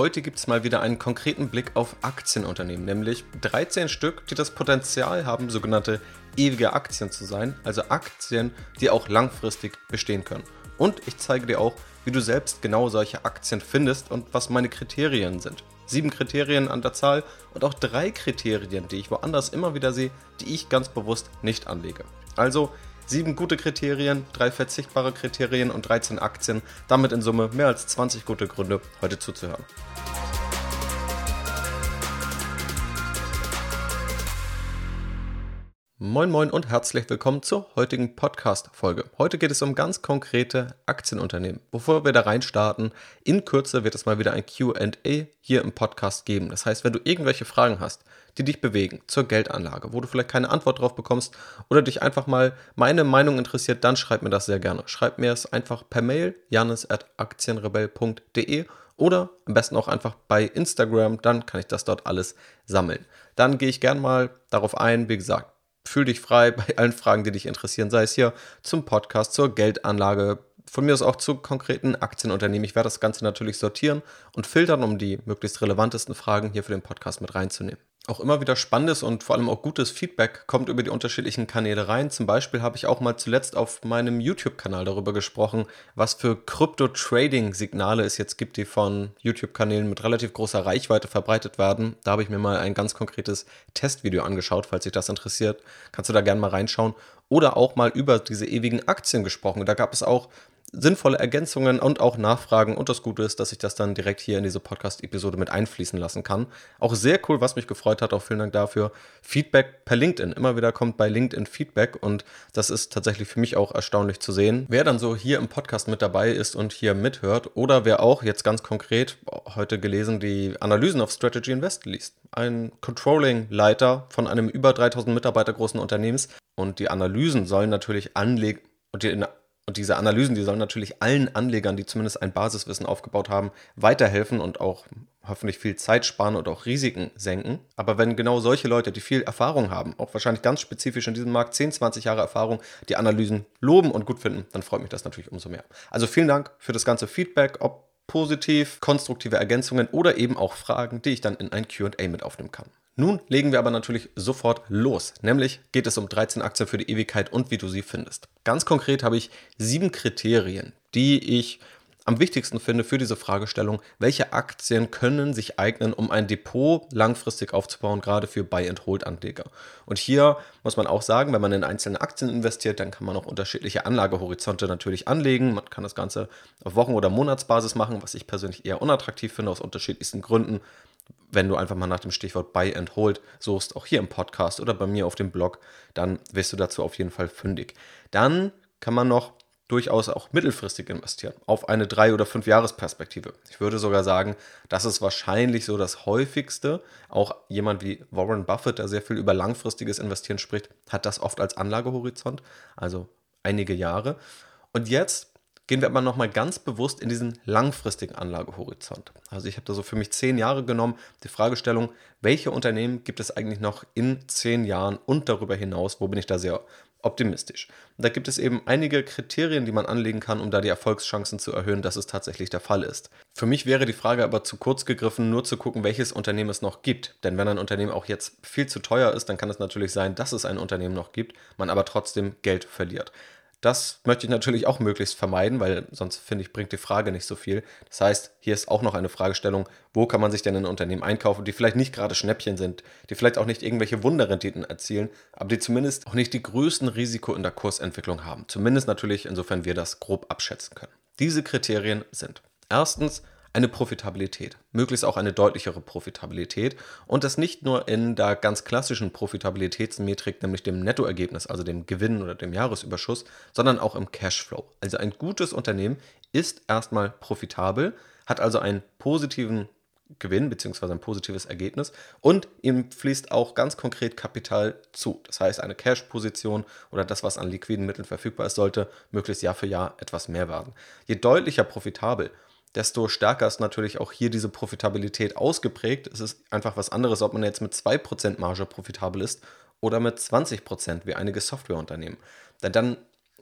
Heute gibt es mal wieder einen konkreten Blick auf Aktienunternehmen, nämlich 13 Stück, die das Potenzial haben, sogenannte ewige Aktien zu sein, also Aktien, die auch langfristig bestehen können. Und ich zeige dir auch, wie du selbst genau solche Aktien findest und was meine Kriterien sind. Sieben Kriterien an der Zahl und auch drei Kriterien, die ich woanders immer wieder sehe, die ich ganz bewusst nicht anlege. Also Sieben gute Kriterien, drei verzichtbare Kriterien und 13 Aktien. Damit in Summe mehr als 20 gute Gründe, heute zuzuhören. Moin Moin und herzlich willkommen zur heutigen Podcast-Folge. Heute geht es um ganz konkrete Aktienunternehmen. Bevor wir da reinstarten, in Kürze wird es mal wieder ein QA hier im Podcast geben. Das heißt, wenn du irgendwelche Fragen hast, die dich bewegen zur Geldanlage, wo du vielleicht keine Antwort drauf bekommst oder dich einfach mal meine Meinung interessiert, dann schreib mir das sehr gerne. Schreib mir es einfach per Mail, janis.aktienrebell.de oder am besten auch einfach bei Instagram, dann kann ich das dort alles sammeln. Dann gehe ich gern mal darauf ein, wie gesagt, fühl dich frei bei allen Fragen, die dich interessieren, sei es hier zum Podcast, zur Geldanlage, von mir aus auch zu konkreten Aktienunternehmen. Ich werde das Ganze natürlich sortieren und filtern, um die möglichst relevantesten Fragen hier für den Podcast mit reinzunehmen auch immer wieder spannendes und vor allem auch gutes Feedback kommt über die unterschiedlichen Kanäle rein. Zum Beispiel habe ich auch mal zuletzt auf meinem YouTube-Kanal darüber gesprochen, was für Krypto-Trading-Signale es jetzt gibt, die von YouTube-Kanälen mit relativ großer Reichweite verbreitet werden. Da habe ich mir mal ein ganz konkretes Testvideo angeschaut, falls dich das interessiert. Kannst du da gerne mal reinschauen. Oder auch mal über diese ewigen Aktien gesprochen. Da gab es auch sinnvolle Ergänzungen und auch Nachfragen. Und das Gute ist, dass ich das dann direkt hier in diese Podcast-Episode mit einfließen lassen kann. Auch sehr cool, was mich gefreut hat. Auch vielen Dank dafür. Feedback per LinkedIn. Immer wieder kommt bei LinkedIn Feedback und das ist tatsächlich für mich auch erstaunlich zu sehen. Wer dann so hier im Podcast mit dabei ist und hier mithört oder wer auch jetzt ganz konkret heute gelesen die Analysen auf Strategy Invest liest. Ein Controlling-Leiter von einem über 3000 Mitarbeiter großen Unternehmens und die Analysen sollen natürlich anlegen und die und diese Analysen, die sollen natürlich allen Anlegern, die zumindest ein Basiswissen aufgebaut haben, weiterhelfen und auch hoffentlich viel Zeit sparen und auch Risiken senken. Aber wenn genau solche Leute, die viel Erfahrung haben, auch wahrscheinlich ganz spezifisch in diesem Markt 10, 20 Jahre Erfahrung, die Analysen loben und gut finden, dann freut mich das natürlich umso mehr. Also vielen Dank für das ganze Feedback, ob positiv, konstruktive Ergänzungen oder eben auch Fragen, die ich dann in ein QA mit aufnehmen kann. Nun legen wir aber natürlich sofort los. Nämlich geht es um 13 Aktien für die Ewigkeit und wie du sie findest. Ganz konkret habe ich sieben Kriterien, die ich am wichtigsten finde für diese Fragestellung, welche Aktien können sich eignen, um ein Depot langfristig aufzubauen, gerade für Buy-and-Hold-Anleger. Und hier muss man auch sagen, wenn man in einzelne Aktien investiert, dann kann man auch unterschiedliche Anlagehorizonte natürlich anlegen. Man kann das Ganze auf Wochen- oder Monatsbasis machen, was ich persönlich eher unattraktiv finde, aus unterschiedlichsten Gründen wenn du einfach mal nach dem Stichwort Buy and Hold suchst, auch hier im Podcast oder bei mir auf dem Blog, dann wirst du dazu auf jeden Fall fündig. Dann kann man noch durchaus auch mittelfristig investieren, auf eine drei- oder fünf Jahresperspektive. Ich würde sogar sagen, das ist wahrscheinlich so das häufigste. Auch jemand wie Warren Buffett, der sehr viel über langfristiges Investieren spricht, hat das oft als Anlagehorizont, also einige Jahre. Und jetzt gehen wir aber nochmal ganz bewusst in diesen langfristigen Anlagehorizont. Also ich habe da so für mich zehn Jahre genommen, die Fragestellung, welche Unternehmen gibt es eigentlich noch in zehn Jahren und darüber hinaus, wo bin ich da sehr optimistisch. Da gibt es eben einige Kriterien, die man anlegen kann, um da die Erfolgschancen zu erhöhen, dass es tatsächlich der Fall ist. Für mich wäre die Frage aber zu kurz gegriffen, nur zu gucken, welches Unternehmen es noch gibt. Denn wenn ein Unternehmen auch jetzt viel zu teuer ist, dann kann es natürlich sein, dass es ein Unternehmen noch gibt, man aber trotzdem Geld verliert. Das möchte ich natürlich auch möglichst vermeiden, weil sonst finde ich, bringt die Frage nicht so viel. Das heißt, hier ist auch noch eine Fragestellung, wo kann man sich denn ein Unternehmen einkaufen, die vielleicht nicht gerade Schnäppchen sind, die vielleicht auch nicht irgendwelche Wunderrenditen erzielen, aber die zumindest auch nicht die größten Risiko in der Kursentwicklung haben. Zumindest natürlich, insofern wir das grob abschätzen können. Diese Kriterien sind erstens eine Profitabilität, möglichst auch eine deutlichere Profitabilität und das nicht nur in der ganz klassischen Profitabilitätsmetrik, nämlich dem Nettoergebnis, also dem Gewinn oder dem Jahresüberschuss, sondern auch im Cashflow. Also ein gutes Unternehmen ist erstmal profitabel, hat also einen positiven Gewinn bzw. ein positives Ergebnis und ihm fließt auch ganz konkret Kapital zu. Das heißt, eine Cash-Position oder das, was an liquiden Mitteln verfügbar ist, sollte möglichst Jahr für Jahr etwas mehr werden. Je deutlicher profitabel desto stärker ist natürlich auch hier diese Profitabilität ausgeprägt. Es ist einfach was anderes, ob man jetzt mit 2% Marge profitabel ist oder mit 20% wie einige Softwareunternehmen. Denn dann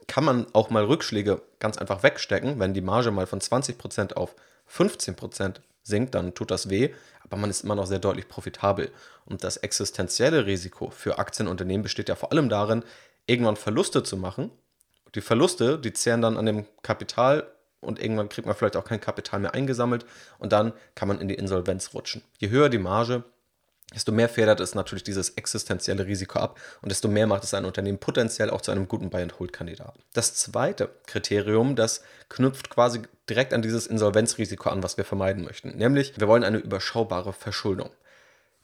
kann man auch mal Rückschläge ganz einfach wegstecken, wenn die Marge mal von 20% auf 15% sinkt, dann tut das weh, aber man ist immer noch sehr deutlich profitabel. Und das existenzielle Risiko für Aktienunternehmen besteht ja vor allem darin, irgendwann Verluste zu machen. Die Verluste, die zehren dann an dem Kapital und irgendwann kriegt man vielleicht auch kein Kapital mehr eingesammelt und dann kann man in die Insolvenz rutschen. Je höher die Marge, desto mehr federt es natürlich dieses existenzielle Risiko ab und desto mehr macht es ein Unternehmen potenziell auch zu einem guten Buy-and-Hold-Kandidaten. Das zweite Kriterium, das knüpft quasi direkt an dieses Insolvenzrisiko an, was wir vermeiden möchten, nämlich wir wollen eine überschaubare Verschuldung.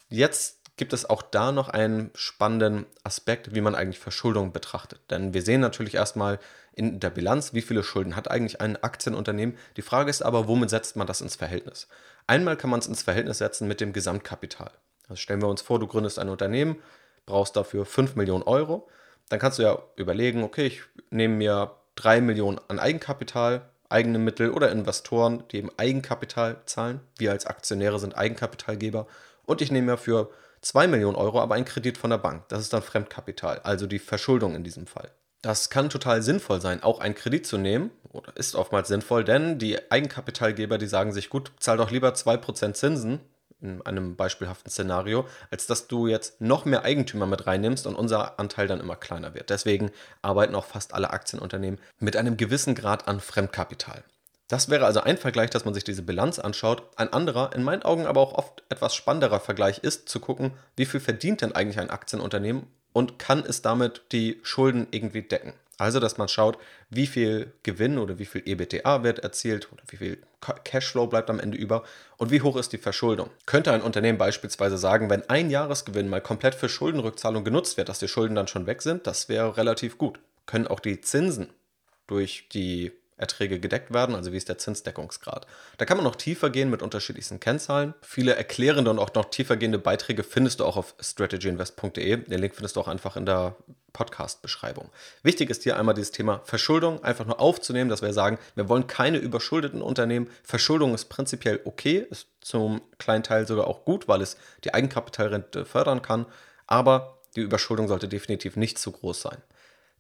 Jetzt gibt es auch da noch einen spannenden Aspekt, wie man eigentlich Verschuldung betrachtet. Denn wir sehen natürlich erstmal in der Bilanz, wie viele Schulden hat eigentlich ein Aktienunternehmen. Die Frage ist aber, womit setzt man das ins Verhältnis? Einmal kann man es ins Verhältnis setzen mit dem Gesamtkapital. Also stellen wir uns vor, du gründest ein Unternehmen, brauchst dafür 5 Millionen Euro. Dann kannst du ja überlegen, okay, ich nehme mir 3 Millionen an Eigenkapital, eigene Mittel oder Investoren, die eben Eigenkapital zahlen. Wir als Aktionäre sind Eigenkapitalgeber. Und ich nehme mir für 2 Millionen Euro aber einen Kredit von der Bank. Das ist dann Fremdkapital, also die Verschuldung in diesem Fall. Das kann total sinnvoll sein, auch einen Kredit zu nehmen, oder ist oftmals sinnvoll, denn die Eigenkapitalgeber, die sagen sich, gut, zahl doch lieber 2% Zinsen, in einem beispielhaften Szenario, als dass du jetzt noch mehr Eigentümer mit reinnimmst und unser Anteil dann immer kleiner wird. Deswegen arbeiten auch fast alle Aktienunternehmen mit einem gewissen Grad an Fremdkapital. Das wäre also ein Vergleich, dass man sich diese Bilanz anschaut. Ein anderer, in meinen Augen aber auch oft etwas spannenderer Vergleich ist, zu gucken, wie viel verdient denn eigentlich ein Aktienunternehmen und kann es damit die Schulden irgendwie decken. Also, dass man schaut, wie viel Gewinn oder wie viel EBTA wird erzielt oder wie viel Cashflow bleibt am Ende über und wie hoch ist die Verschuldung. Könnte ein Unternehmen beispielsweise sagen, wenn ein Jahresgewinn mal komplett für Schuldenrückzahlung genutzt wird, dass die Schulden dann schon weg sind, das wäre relativ gut. Können auch die Zinsen durch die Erträge gedeckt werden, also wie ist der Zinsdeckungsgrad. Da kann man noch tiefer gehen mit unterschiedlichsten Kennzahlen. Viele erklärende und auch noch tiefer gehende Beiträge findest du auch auf strategyinvest.de. Den Link findest du auch einfach in der Podcast-Beschreibung. Wichtig ist hier einmal dieses Thema Verschuldung einfach nur aufzunehmen, dass wir sagen, wir wollen keine überschuldeten Unternehmen. Verschuldung ist prinzipiell okay, ist zum kleinen Teil sogar auch gut, weil es die Eigenkapitalrente fördern kann, aber die Überschuldung sollte definitiv nicht zu groß sein.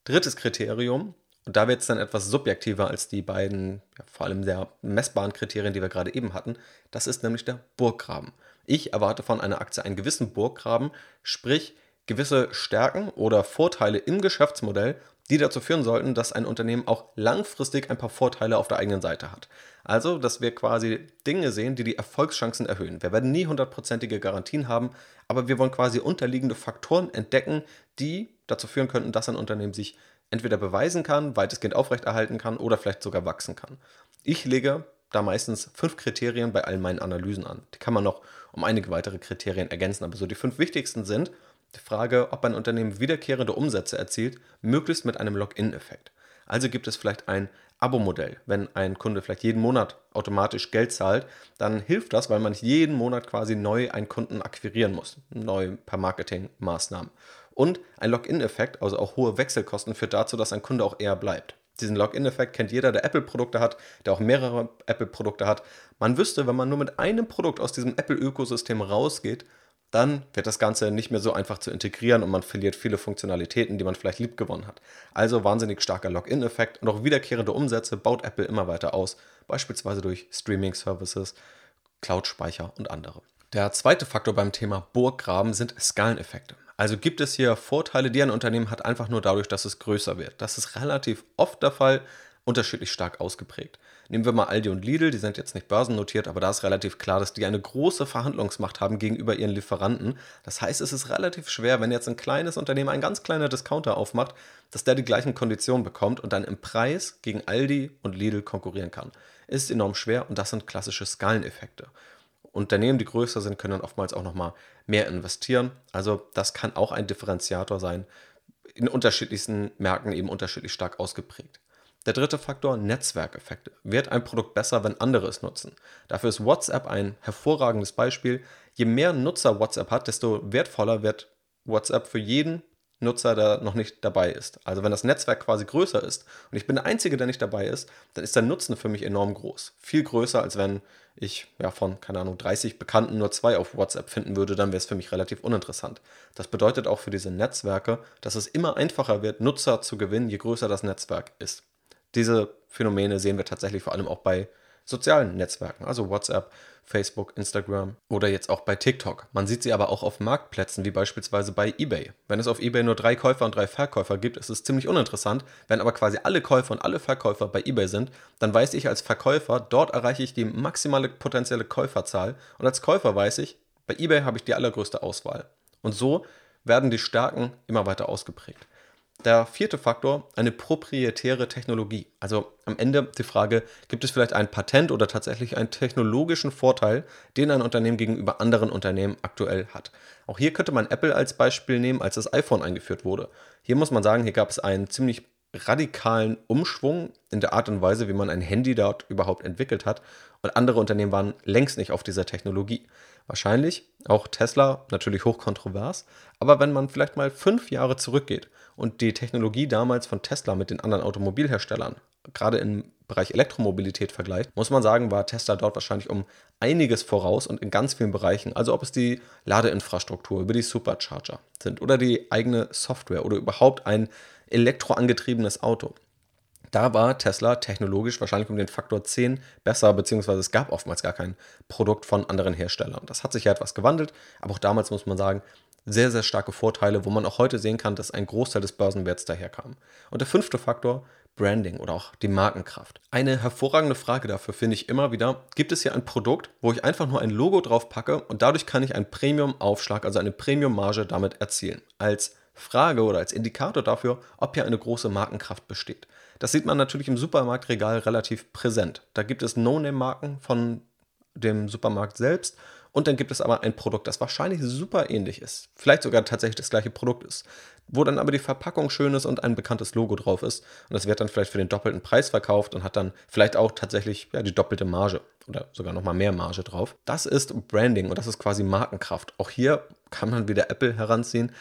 Drittes Kriterium, und da wird es dann etwas subjektiver als die beiden, ja, vor allem sehr messbaren Kriterien, die wir gerade eben hatten. Das ist nämlich der Burggraben. Ich erwarte von einer Aktie einen gewissen Burggraben, sprich gewisse Stärken oder Vorteile im Geschäftsmodell, die dazu führen sollten, dass ein Unternehmen auch langfristig ein paar Vorteile auf der eigenen Seite hat. Also, dass wir quasi Dinge sehen, die die Erfolgschancen erhöhen. Wir werden nie hundertprozentige Garantien haben, aber wir wollen quasi unterliegende Faktoren entdecken, die dazu führen könnten, dass ein Unternehmen sich entweder beweisen kann, weitestgehend aufrechterhalten kann oder vielleicht sogar wachsen kann. Ich lege da meistens fünf Kriterien bei all meinen Analysen an. Die kann man noch um einige weitere Kriterien ergänzen, aber so die fünf wichtigsten sind die Frage, ob ein Unternehmen wiederkehrende Umsätze erzielt, möglichst mit einem Login-Effekt. Also gibt es vielleicht ein Abo-Modell. Wenn ein Kunde vielleicht jeden Monat automatisch Geld zahlt, dann hilft das, weil man nicht jeden Monat quasi neu einen Kunden akquirieren muss, neu per Marketingmaßnahmen. Und ein Login-Effekt, also auch hohe Wechselkosten, führt dazu, dass ein Kunde auch eher bleibt. Diesen Login-Effekt kennt jeder, der Apple-Produkte hat, der auch mehrere Apple-Produkte hat. Man wüsste, wenn man nur mit einem Produkt aus diesem Apple-Ökosystem rausgeht, dann wird das Ganze nicht mehr so einfach zu integrieren und man verliert viele Funktionalitäten, die man vielleicht lieb gewonnen hat. Also wahnsinnig starker Login-Effekt und auch wiederkehrende Umsätze baut Apple immer weiter aus, beispielsweise durch Streaming-Services, Cloud-Speicher und andere. Der zweite Faktor beim Thema Burggraben sind Skaleneffekte. Also gibt es hier Vorteile, die ein Unternehmen hat, einfach nur dadurch, dass es größer wird. Das ist relativ oft der Fall, unterschiedlich stark ausgeprägt. Nehmen wir mal Aldi und Lidl, die sind jetzt nicht börsennotiert, aber da ist relativ klar, dass die eine große Verhandlungsmacht haben gegenüber ihren Lieferanten. Das heißt, es ist relativ schwer, wenn jetzt ein kleines Unternehmen, ein ganz kleiner Discounter aufmacht, dass der die gleichen Konditionen bekommt und dann im Preis gegen Aldi und Lidl konkurrieren kann. Ist enorm schwer und das sind klassische Skaleneffekte. Unternehmen, die größer sind, können dann oftmals auch nochmal mehr investieren. Also das kann auch ein Differenziator sein, in unterschiedlichsten Märkten eben unterschiedlich stark ausgeprägt. Der dritte Faktor, Netzwerkeffekte. Wird ein Produkt besser, wenn andere es nutzen? Dafür ist WhatsApp ein hervorragendes Beispiel. Je mehr Nutzer WhatsApp hat, desto wertvoller wird WhatsApp für jeden Nutzer, der noch nicht dabei ist. Also wenn das Netzwerk quasi größer ist und ich bin der Einzige, der nicht dabei ist, dann ist der Nutzen für mich enorm groß. Viel größer, als wenn ich ja, von, keine Ahnung, 30 Bekannten nur zwei auf WhatsApp finden würde, dann wäre es für mich relativ uninteressant. Das bedeutet auch für diese Netzwerke, dass es immer einfacher wird, Nutzer zu gewinnen, je größer das Netzwerk ist. Diese Phänomene sehen wir tatsächlich vor allem auch bei sozialen Netzwerken, also WhatsApp, Facebook, Instagram oder jetzt auch bei TikTok. Man sieht sie aber auch auf Marktplätzen wie beispielsweise bei eBay. Wenn es auf eBay nur drei Käufer und drei Verkäufer gibt, ist es ziemlich uninteressant. Wenn aber quasi alle Käufer und alle Verkäufer bei eBay sind, dann weiß ich als Verkäufer, dort erreiche ich die maximale potenzielle Käuferzahl und als Käufer weiß ich, bei eBay habe ich die allergrößte Auswahl. Und so werden die Stärken immer weiter ausgeprägt. Der vierte Faktor, eine proprietäre Technologie. Also am Ende die Frage, gibt es vielleicht ein Patent oder tatsächlich einen technologischen Vorteil, den ein Unternehmen gegenüber anderen Unternehmen aktuell hat. Auch hier könnte man Apple als Beispiel nehmen, als das iPhone eingeführt wurde. Hier muss man sagen, hier gab es einen ziemlich radikalen Umschwung in der Art und Weise, wie man ein Handy dort überhaupt entwickelt hat. Und andere Unternehmen waren längst nicht auf dieser Technologie. Wahrscheinlich auch Tesla, natürlich hochkontrovers. Aber wenn man vielleicht mal fünf Jahre zurückgeht und die Technologie damals von Tesla mit den anderen Automobilherstellern, gerade im Bereich Elektromobilität vergleicht, muss man sagen, war Tesla dort wahrscheinlich um einiges voraus und in ganz vielen Bereichen. Also ob es die Ladeinfrastruktur über die Supercharger sind oder die eigene Software oder überhaupt ein elektroangetriebenes Auto. Da war Tesla technologisch wahrscheinlich um den Faktor 10 besser, beziehungsweise es gab oftmals gar kein Produkt von anderen Herstellern. Das hat sich ja etwas gewandelt, aber auch damals muss man sagen, sehr, sehr starke Vorteile, wo man auch heute sehen kann, dass ein Großteil des Börsenwerts daherkam. Und der fünfte Faktor, Branding oder auch die Markenkraft. Eine hervorragende Frage dafür finde ich immer wieder, gibt es hier ein Produkt, wo ich einfach nur ein Logo drauf packe und dadurch kann ich einen Premium-Aufschlag, also eine Premium-Marge damit erzielen. Als Frage oder als Indikator dafür, ob hier eine große Markenkraft besteht. Das sieht man natürlich im Supermarktregal relativ präsent. Da gibt es No-Name-Marken von dem Supermarkt selbst und dann gibt es aber ein Produkt, das wahrscheinlich super ähnlich ist. Vielleicht sogar tatsächlich das gleiche Produkt ist. Wo dann aber die Verpackung schön ist und ein bekanntes Logo drauf ist. Und das wird dann vielleicht für den doppelten Preis verkauft und hat dann vielleicht auch tatsächlich ja, die doppelte Marge oder sogar nochmal mehr Marge drauf. Das ist Branding und das ist quasi Markenkraft. Auch hier kann man wieder Apple heranziehen.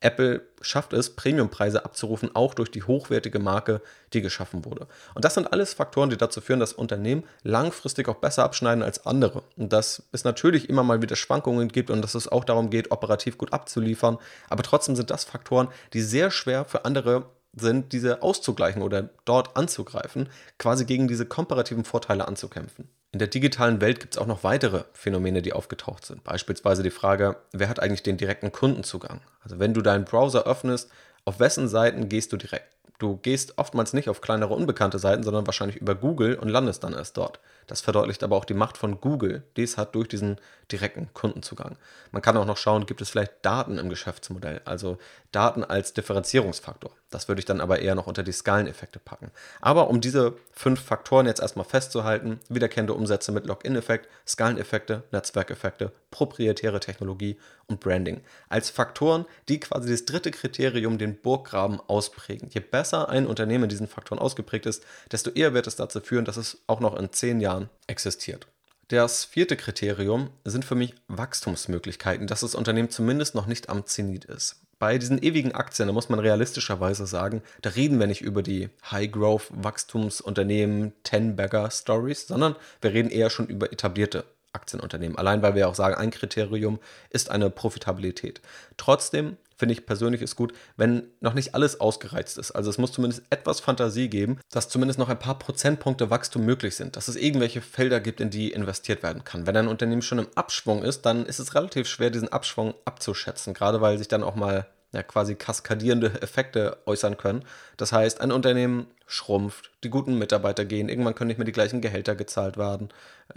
Apple schafft es, Premiumpreise abzurufen, auch durch die hochwertige Marke, die geschaffen wurde. Und das sind alles Faktoren, die dazu führen, dass Unternehmen langfristig auch besser abschneiden als andere. Und dass es natürlich immer mal wieder Schwankungen gibt und dass es auch darum geht, operativ gut abzuliefern. Aber trotzdem sind das Faktoren, die sehr schwer für andere sind, diese auszugleichen oder dort anzugreifen, quasi gegen diese komparativen Vorteile anzukämpfen. In der digitalen Welt gibt es auch noch weitere Phänomene, die aufgetaucht sind. Beispielsweise die Frage, wer hat eigentlich den direkten Kundenzugang? Also wenn du deinen Browser öffnest, auf wessen Seiten gehst du direkt? Du gehst oftmals nicht auf kleinere unbekannte Seiten, sondern wahrscheinlich über Google und landest dann erst dort. Das verdeutlicht aber auch die Macht von Google, die es hat durch diesen direkten Kundenzugang. Man kann auch noch schauen, gibt es vielleicht Daten im Geschäftsmodell, also Daten als Differenzierungsfaktor. Das würde ich dann aber eher noch unter die Skaleneffekte packen. Aber um diese fünf Faktoren jetzt erstmal festzuhalten, wiederkehrende Umsätze mit Login-Effekt, Skaleneffekte, Netzwerkeffekte, proprietäre Technologie und Branding. Als Faktoren, die quasi das dritte Kriterium, den Burggraben, ausprägen. Je besser ein Unternehmen in diesen Faktoren ausgeprägt ist, desto eher wird es dazu führen, dass es auch noch in zehn Jahren existiert. Das vierte Kriterium sind für mich Wachstumsmöglichkeiten, dass das Unternehmen zumindest noch nicht am Zenit ist. Bei diesen ewigen Aktien, da muss man realistischerweise sagen, da reden wir nicht über die High-Growth-Wachstumsunternehmen, Ten-Bagger-Stories, sondern wir reden eher schon über etablierte Aktienunternehmen. Allein weil wir auch sagen, ein Kriterium ist eine Profitabilität. Trotzdem finde ich persönlich ist gut, wenn noch nicht alles ausgereizt ist. Also es muss zumindest etwas Fantasie geben, dass zumindest noch ein paar Prozentpunkte Wachstum möglich sind, dass es irgendwelche Felder gibt, in die investiert werden kann. Wenn ein Unternehmen schon im Abschwung ist, dann ist es relativ schwer, diesen Abschwung abzuschätzen, gerade weil sich dann auch mal ja, quasi kaskadierende Effekte äußern können. Das heißt, ein Unternehmen schrumpft, die guten Mitarbeiter gehen, irgendwann können nicht mehr die gleichen Gehälter gezahlt werden.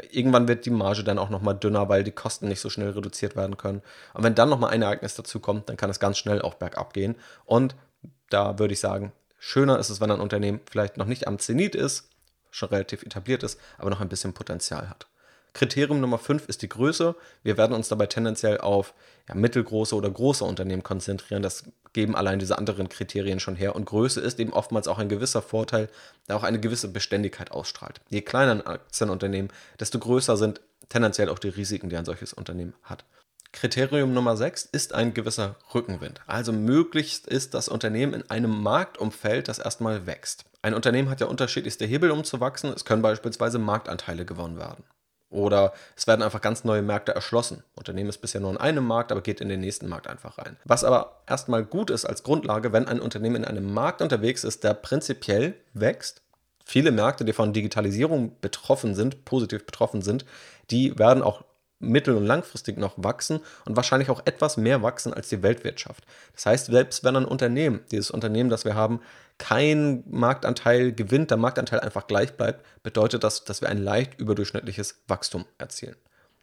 Irgendwann wird die Marge dann auch nochmal dünner, weil die Kosten nicht so schnell reduziert werden können. Und wenn dann nochmal ein Ereignis dazu kommt, dann kann es ganz schnell auch bergab gehen. Und da würde ich sagen, schöner ist es, wenn ein Unternehmen vielleicht noch nicht am Zenit ist, schon relativ etabliert ist, aber noch ein bisschen Potenzial hat. Kriterium Nummer 5 ist die Größe. Wir werden uns dabei tendenziell auf ja, mittelgroße oder große Unternehmen konzentrieren. Das geben allein diese anderen Kriterien schon her. Und Größe ist eben oftmals auch ein gewisser Vorteil, der auch eine gewisse Beständigkeit ausstrahlt. Je kleiner ein Aktienunternehmen, desto größer sind tendenziell auch die Risiken, die ein solches Unternehmen hat. Kriterium Nummer 6 ist ein gewisser Rückenwind. Also möglichst ist das Unternehmen in einem Marktumfeld, das erstmal wächst. Ein Unternehmen hat ja unterschiedlichste Hebel, um zu wachsen. Es können beispielsweise Marktanteile gewonnen werden. Oder es werden einfach ganz neue Märkte erschlossen. Unternehmen ist bisher nur in einem Markt, aber geht in den nächsten Markt einfach rein. Was aber erstmal gut ist als Grundlage, wenn ein Unternehmen in einem Markt unterwegs ist, der prinzipiell wächst, Viele Märkte, die von Digitalisierung betroffen sind, positiv betroffen sind, die werden auch mittel- und langfristig noch wachsen und wahrscheinlich auch etwas mehr wachsen als die Weltwirtschaft. Das heißt, selbst wenn ein Unternehmen, dieses Unternehmen, das wir haben, kein Marktanteil gewinnt, der Marktanteil einfach gleich bleibt, bedeutet das, dass wir ein leicht überdurchschnittliches Wachstum erzielen.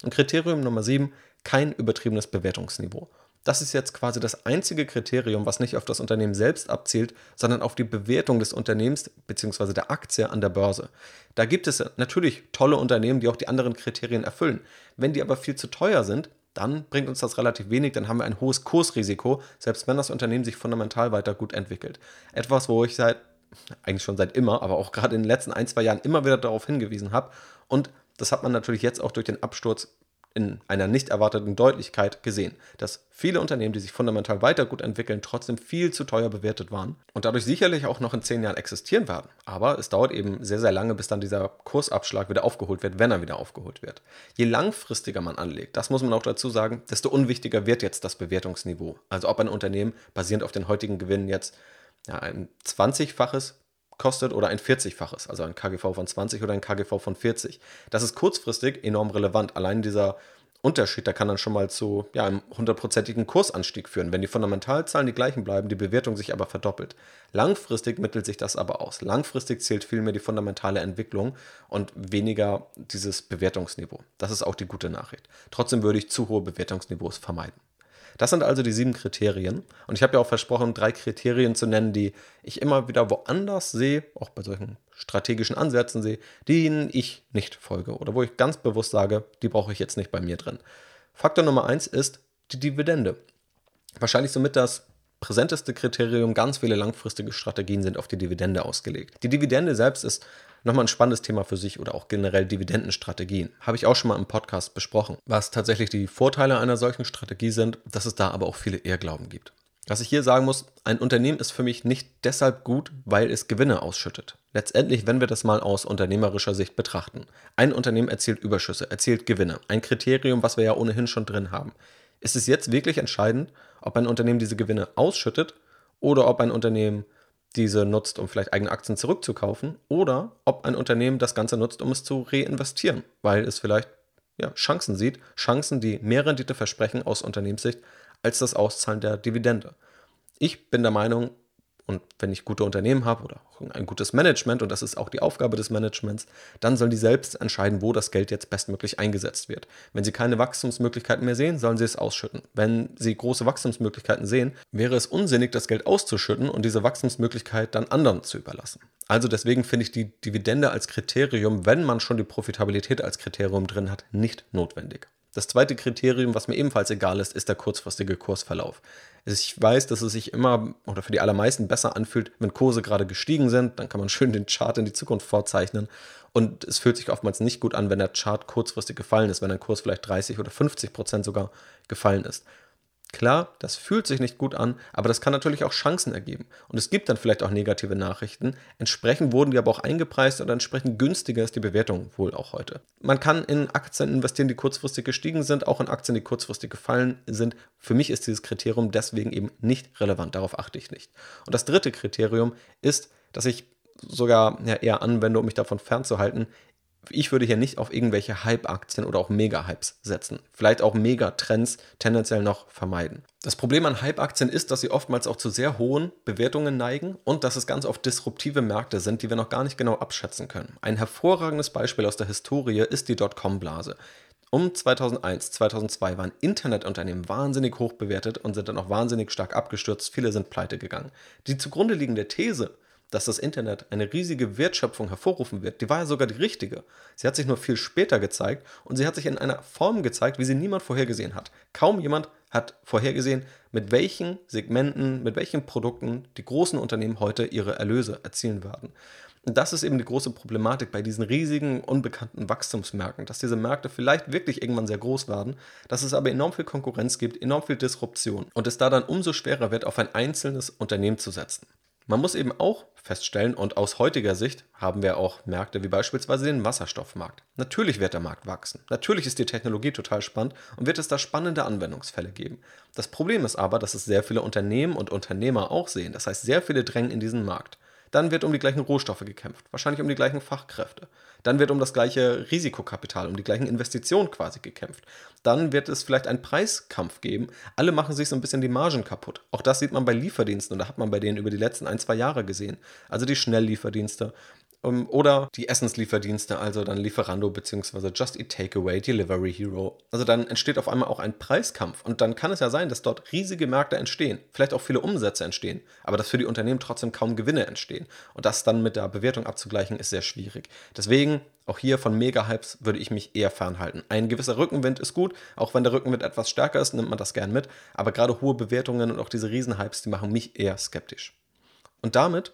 Und Kriterium Nummer 7, kein übertriebenes Bewertungsniveau. Das ist jetzt quasi das einzige Kriterium, was nicht auf das Unternehmen selbst abzielt, sondern auf die Bewertung des Unternehmens bzw. der Aktie an der Börse. Da gibt es natürlich tolle Unternehmen, die auch die anderen Kriterien erfüllen. Wenn die aber viel zu teuer sind, dann bringt uns das relativ wenig, dann haben wir ein hohes Kursrisiko, selbst wenn das Unternehmen sich fundamental weiter gut entwickelt. Etwas, wo ich seit, eigentlich schon seit immer, aber auch gerade in den letzten ein, zwei Jahren immer wieder darauf hingewiesen habe. Und das hat man natürlich jetzt auch durch den Absturz in einer nicht erwarteten Deutlichkeit gesehen, dass viele Unternehmen, die sich fundamental weiter gut entwickeln, trotzdem viel zu teuer bewertet waren und dadurch sicherlich auch noch in zehn Jahren existieren werden. Aber es dauert eben sehr, sehr lange, bis dann dieser Kursabschlag wieder aufgeholt wird, wenn er wieder aufgeholt wird. Je langfristiger man anlegt, das muss man auch dazu sagen, desto unwichtiger wird jetzt das Bewertungsniveau. Also ob ein Unternehmen basierend auf den heutigen Gewinnen jetzt ja, ein 20-faches kostet oder ein 40-faches, also ein KGV von 20 oder ein KGV von 40. Das ist kurzfristig enorm relevant. Allein dieser Unterschied, der kann dann schon mal zu ja, einem hundertprozentigen Kursanstieg führen, wenn die Fundamentalzahlen die gleichen bleiben, die Bewertung sich aber verdoppelt. Langfristig mittelt sich das aber aus. Langfristig zählt vielmehr die fundamentale Entwicklung und weniger dieses Bewertungsniveau. Das ist auch die gute Nachricht. Trotzdem würde ich zu hohe Bewertungsniveaus vermeiden. Das sind also die sieben Kriterien. Und ich habe ja auch versprochen, drei Kriterien zu nennen, die ich immer wieder woanders sehe, auch bei solchen strategischen Ansätzen sehe, denen ich nicht folge oder wo ich ganz bewusst sage, die brauche ich jetzt nicht bei mir drin. Faktor Nummer eins ist die Dividende. Wahrscheinlich somit das präsenteste Kriterium. Ganz viele langfristige Strategien sind auf die Dividende ausgelegt. Die Dividende selbst ist nochmal ein spannendes Thema für sich oder auch generell Dividendenstrategien. Habe ich auch schon mal im Podcast besprochen. Was tatsächlich die Vorteile einer solchen Strategie sind, dass es da aber auch viele Irrglauben gibt. Was ich hier sagen muss, ein Unternehmen ist für mich nicht deshalb gut, weil es Gewinne ausschüttet. Letztendlich, wenn wir das mal aus unternehmerischer Sicht betrachten. Ein Unternehmen erzielt Überschüsse, erzielt Gewinne. Ein Kriterium, was wir ja ohnehin schon drin haben. Ist es jetzt wirklich entscheidend, ob ein Unternehmen diese Gewinne ausschüttet oder ob ein Unternehmen diese nutzt, um vielleicht eigene Aktien zurückzukaufen, oder ob ein Unternehmen das Ganze nutzt, um es zu reinvestieren, weil es vielleicht ja, Chancen sieht, Chancen, die mehr Rendite versprechen aus Unternehmenssicht als das Auszahlen der Dividende. Ich bin der Meinung, und wenn ich gute Unternehmen habe oder ein gutes Management, und das ist auch die Aufgabe des Managements, dann sollen die selbst entscheiden, wo das Geld jetzt bestmöglich eingesetzt wird. Wenn sie keine Wachstumsmöglichkeiten mehr sehen, sollen sie es ausschütten. Wenn sie große Wachstumsmöglichkeiten sehen, wäre es unsinnig, das Geld auszuschütten und diese Wachstumsmöglichkeit dann anderen zu überlassen. Also deswegen finde ich die Dividende als Kriterium, wenn man schon die Profitabilität als Kriterium drin hat, nicht notwendig. Das zweite Kriterium, was mir ebenfalls egal ist, ist der kurzfristige Kursverlauf. Ich weiß, dass es sich immer oder für die allermeisten besser anfühlt, wenn Kurse gerade gestiegen sind. Dann kann man schön den Chart in die Zukunft vorzeichnen. Und es fühlt sich oftmals nicht gut an, wenn der Chart kurzfristig gefallen ist, wenn ein Kurs vielleicht 30 oder 50 Prozent sogar gefallen ist. Klar, das fühlt sich nicht gut an, aber das kann natürlich auch Chancen ergeben. Und es gibt dann vielleicht auch negative Nachrichten. Entsprechend wurden die aber auch eingepreist und entsprechend günstiger ist die Bewertung wohl auch heute. Man kann in Aktien investieren, die kurzfristig gestiegen sind, auch in Aktien, die kurzfristig gefallen sind. Für mich ist dieses Kriterium deswegen eben nicht relevant. Darauf achte ich nicht. Und das dritte Kriterium ist, dass ich sogar ja, eher anwende, um mich davon fernzuhalten, ich würde hier nicht auf irgendwelche Hype-Aktien oder auch Mega-Hypes setzen. Vielleicht auch Megatrends tendenziell noch vermeiden. Das Problem an Hype-Aktien ist, dass sie oftmals auch zu sehr hohen Bewertungen neigen und dass es ganz oft disruptive Märkte sind, die wir noch gar nicht genau abschätzen können. Ein hervorragendes Beispiel aus der Historie ist die Dotcom-Blase. Um 2001, 2002 waren Internetunternehmen wahnsinnig hoch bewertet und sind dann auch wahnsinnig stark abgestürzt. Viele sind pleite gegangen. Die zugrunde liegende These dass das Internet eine riesige Wertschöpfung hervorrufen wird, die war ja sogar die richtige. Sie hat sich nur viel später gezeigt und sie hat sich in einer Form gezeigt, wie sie niemand vorhergesehen hat. Kaum jemand hat vorhergesehen, mit welchen Segmenten, mit welchen Produkten die großen Unternehmen heute ihre Erlöse erzielen werden. Und das ist eben die große Problematik bei diesen riesigen, unbekannten Wachstumsmärkten, dass diese Märkte vielleicht wirklich irgendwann sehr groß werden, dass es aber enorm viel Konkurrenz gibt, enorm viel Disruption und es da dann umso schwerer wird, auf ein einzelnes Unternehmen zu setzen. Man muss eben auch feststellen, und aus heutiger Sicht haben wir auch Märkte wie beispielsweise den Wasserstoffmarkt. Natürlich wird der Markt wachsen. Natürlich ist die Technologie total spannend und wird es da spannende Anwendungsfälle geben. Das Problem ist aber, dass es sehr viele Unternehmen und Unternehmer auch sehen. Das heißt, sehr viele drängen in diesen Markt. Dann wird um die gleichen Rohstoffe gekämpft, wahrscheinlich um die gleichen Fachkräfte. Dann wird um das gleiche Risikokapital, um die gleichen Investitionen quasi gekämpft. Dann wird es vielleicht einen Preiskampf geben. Alle machen sich so ein bisschen die Margen kaputt. Auch das sieht man bei Lieferdiensten und da hat man bei denen über die letzten ein, zwei Jahre gesehen. Also die Schnelllieferdienste, oder die Essenslieferdienste, also dann Lieferando bzw. Just Eat Takeaway, Delivery Hero. Also dann entsteht auf einmal auch ein Preiskampf. Und dann kann es ja sein, dass dort riesige Märkte entstehen, vielleicht auch viele Umsätze entstehen, aber dass für die Unternehmen trotzdem kaum Gewinne entstehen. Und das dann mit der Bewertung abzugleichen, ist sehr schwierig. Deswegen auch hier von Mega-Hypes würde ich mich eher fernhalten. Ein gewisser Rückenwind ist gut, auch wenn der Rückenwind etwas stärker ist, nimmt man das gern mit. Aber gerade hohe Bewertungen und auch diese Riesenhypes, die machen mich eher skeptisch. Und damit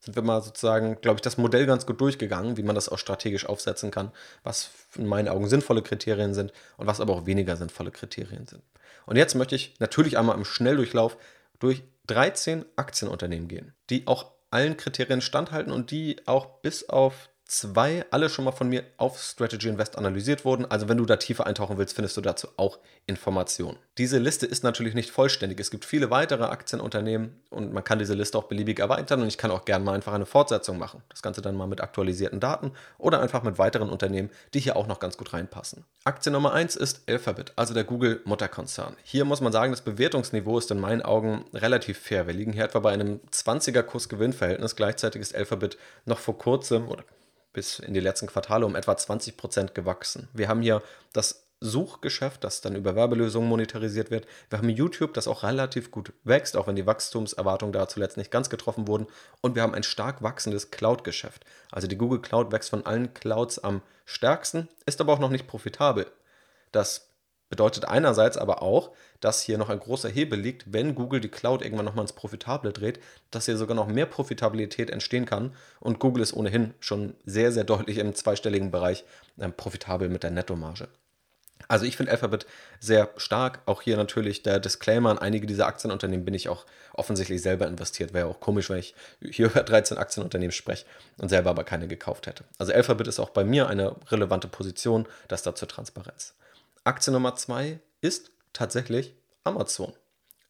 sind wir mal sozusagen, glaube ich, das Modell ganz gut durchgegangen, wie man das auch strategisch aufsetzen kann, was in meinen Augen sinnvolle Kriterien sind und was aber auch weniger sinnvolle Kriterien sind. Und jetzt möchte ich natürlich einmal im Schnelldurchlauf durch 13 Aktienunternehmen gehen, die auch allen Kriterien standhalten und die auch bis auf zwei alle schon mal von mir auf Strategy Invest analysiert wurden. Also wenn du da tiefer eintauchen willst, findest du dazu auch Informationen. Diese Liste ist natürlich nicht vollständig. Es gibt viele weitere Aktienunternehmen und man kann diese Liste auch beliebig erweitern und ich kann auch gerne mal einfach eine Fortsetzung machen. Das Ganze dann mal mit aktualisierten Daten oder einfach mit weiteren Unternehmen, die hier auch noch ganz gut reinpassen. Aktie Nummer 1 ist Alphabet, also der Google Mutterkonzern. Hier muss man sagen, das Bewertungsniveau ist in meinen Augen relativ fair. Wir liegen hier etwa bei einem 20er Kurs-Gewinn-Verhältnis. Gleichzeitig ist Alphabet noch vor kurzem oder bis in die letzten Quartale um etwa 20 Prozent gewachsen. Wir haben hier das Suchgeschäft, das dann über Werbelösungen monetarisiert wird. Wir haben YouTube, das auch relativ gut wächst, auch wenn die Wachstumserwartungen da zuletzt nicht ganz getroffen wurden. Und wir haben ein stark wachsendes Cloud-Geschäft. Also die Google Cloud wächst von allen Clouds am stärksten, ist aber auch noch nicht profitabel. Das Bedeutet einerseits aber auch, dass hier noch ein großer Hebel liegt, wenn Google die Cloud irgendwann nochmal ins Profitable dreht, dass hier sogar noch mehr Profitabilität entstehen kann. Und Google ist ohnehin schon sehr, sehr deutlich im zweistelligen Bereich äh, profitabel mit der Nettomarge. Also ich finde Alphabet sehr stark. Auch hier natürlich der Disclaimer an einige dieser Aktienunternehmen bin ich auch offensichtlich selber investiert. Wäre auch komisch, wenn ich hier über 13 Aktienunternehmen spreche und selber aber keine gekauft hätte. Also Alphabet ist auch bei mir eine relevante Position, das dazu Transparenz. Aktie Nummer zwei ist tatsächlich Amazon.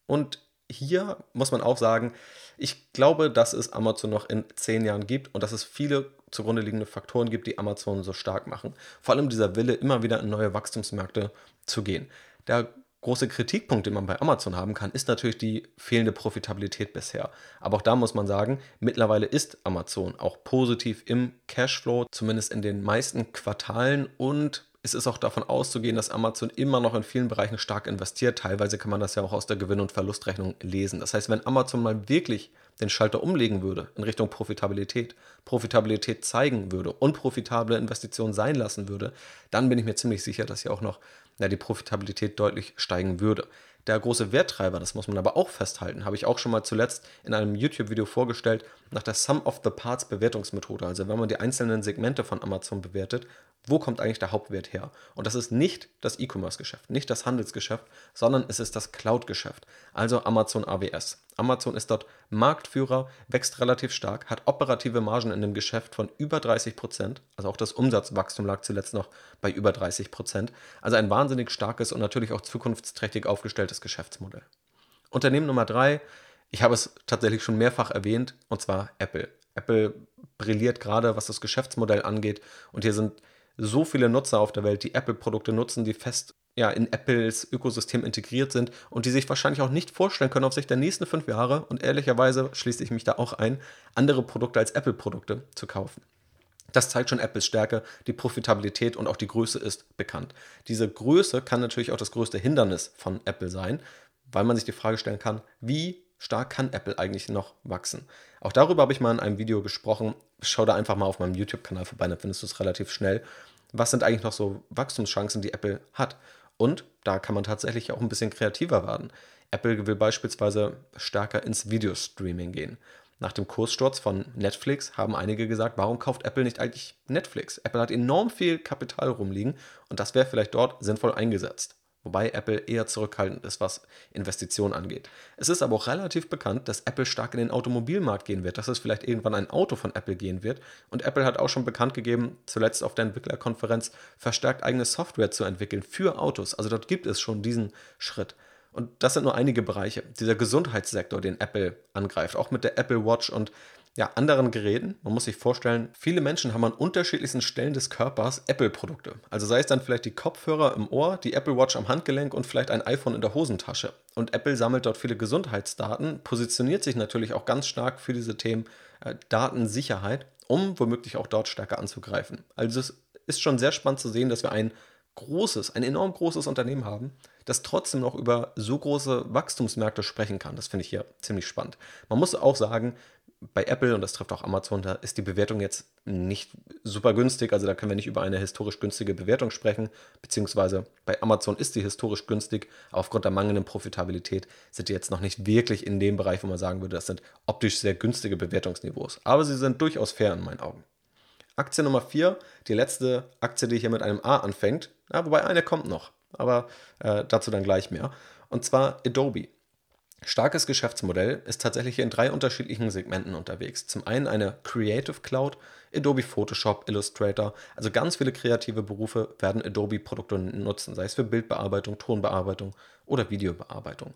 Und hier muss man auch sagen, ich glaube, dass es Amazon noch in zehn Jahren gibt und dass es viele zugrunde liegende Faktoren gibt, die Amazon so stark machen. Vor allem dieser Wille, immer wieder in neue Wachstumsmärkte zu gehen. Der große Kritikpunkt, den man bei Amazon haben kann, ist natürlich die fehlende Profitabilität bisher. Aber auch da muss man sagen, mittlerweile ist Amazon auch positiv im Cashflow, zumindest in den meisten Quartalen und es ist auch davon auszugehen, dass Amazon immer noch in vielen Bereichen stark investiert. Teilweise kann man das ja auch aus der Gewinn- und Verlustrechnung lesen. Das heißt, wenn Amazon mal wirklich den Schalter umlegen würde in Richtung Profitabilität, Profitabilität zeigen würde und profitable Investitionen sein lassen würde, dann bin ich mir ziemlich sicher, dass hier auch noch ja, die Profitabilität deutlich steigen würde. Der große Werttreiber, das muss man aber auch festhalten, habe ich auch schon mal zuletzt in einem YouTube-Video vorgestellt, nach der Sum of the Parts Bewertungsmethode. Also wenn man die einzelnen Segmente von Amazon bewertet, wo kommt eigentlich der Hauptwert her? Und das ist nicht das E-Commerce-Geschäft, nicht das Handelsgeschäft, sondern es ist das Cloud-Geschäft, also Amazon AWS. Amazon ist dort Marktführer, wächst relativ stark, hat operative Margen in dem Geschäft von über 30 Prozent. Also auch das Umsatzwachstum lag zuletzt noch bei über 30 Prozent. Also ein wahnsinnig starkes und natürlich auch zukunftsträchtig aufgestelltes Geschäftsmodell. Unternehmen Nummer drei, ich habe es tatsächlich schon mehrfach erwähnt, und zwar Apple. Apple brilliert gerade, was das Geschäftsmodell angeht. Und hier sind so viele Nutzer auf der Welt, die Apple-Produkte nutzen, die fest ja, in Apples Ökosystem integriert sind und die sich wahrscheinlich auch nicht vorstellen können, auf sich der nächsten fünf Jahre, und ehrlicherweise schließe ich mich da auch ein, andere Produkte als Apple-Produkte zu kaufen. Das zeigt schon Apples Stärke, die Profitabilität und auch die Größe ist bekannt. Diese Größe kann natürlich auch das größte Hindernis von Apple sein, weil man sich die Frage stellen kann, wie stark kann Apple eigentlich noch wachsen? Auch darüber habe ich mal in einem Video gesprochen. Schau da einfach mal auf meinem YouTube-Kanal vorbei, dann findest du es relativ schnell. Was sind eigentlich noch so Wachstumschancen, die Apple hat? Und da kann man tatsächlich auch ein bisschen kreativer werden. Apple will beispielsweise stärker ins Videostreaming gehen. Nach dem Kurssturz von Netflix haben einige gesagt, warum kauft Apple nicht eigentlich Netflix? Apple hat enorm viel Kapital rumliegen und das wäre vielleicht dort sinnvoll eingesetzt wobei Apple eher zurückhaltend ist, was Investitionen angeht. Es ist aber auch relativ bekannt, dass Apple stark in den Automobilmarkt gehen wird, dass es vielleicht irgendwann ein Auto von Apple gehen wird. Und Apple hat auch schon bekannt gegeben, zuletzt auf der Entwicklerkonferenz, verstärkt eigene Software zu entwickeln für Autos. Also dort gibt es schon diesen Schritt. Und das sind nur einige Bereiche. Dieser Gesundheitssektor, den Apple angreift, auch mit der Apple Watch und ja, anderen Geräten. Man muss sich vorstellen, viele Menschen haben an unterschiedlichsten Stellen des Körpers Apple-Produkte. Also sei es dann vielleicht die Kopfhörer im Ohr, die Apple Watch am Handgelenk und vielleicht ein iPhone in der Hosentasche. Und Apple sammelt dort viele Gesundheitsdaten, positioniert sich natürlich auch ganz stark für diese Themen äh, Datensicherheit, um womöglich auch dort stärker anzugreifen. Also es ist schon sehr spannend zu sehen, dass wir ein großes, ein enorm großes Unternehmen haben, das trotzdem noch über so große Wachstumsmärkte sprechen kann. Das finde ich hier ziemlich spannend. Man muss auch sagen, bei Apple, und das trifft auch Amazon, da ist die Bewertung jetzt nicht super günstig. Also da können wir nicht über eine historisch günstige Bewertung sprechen. Beziehungsweise bei Amazon ist die historisch günstig. Aufgrund der mangelnden Profitabilität sind die jetzt noch nicht wirklich in dem Bereich, wo man sagen würde, das sind optisch sehr günstige Bewertungsniveaus. Aber sie sind durchaus fair in meinen Augen. Aktie Nummer 4, die letzte Aktie, die hier mit einem A anfängt. Ja, wobei eine kommt noch. Aber äh, dazu dann gleich mehr. Und zwar Adobe. Starkes Geschäftsmodell ist tatsächlich in drei unterschiedlichen Segmenten unterwegs. Zum einen eine Creative Cloud, Adobe Photoshop, Illustrator. Also ganz viele kreative Berufe werden Adobe-Produkte nutzen, sei es für Bildbearbeitung, Tonbearbeitung oder Videobearbeitung.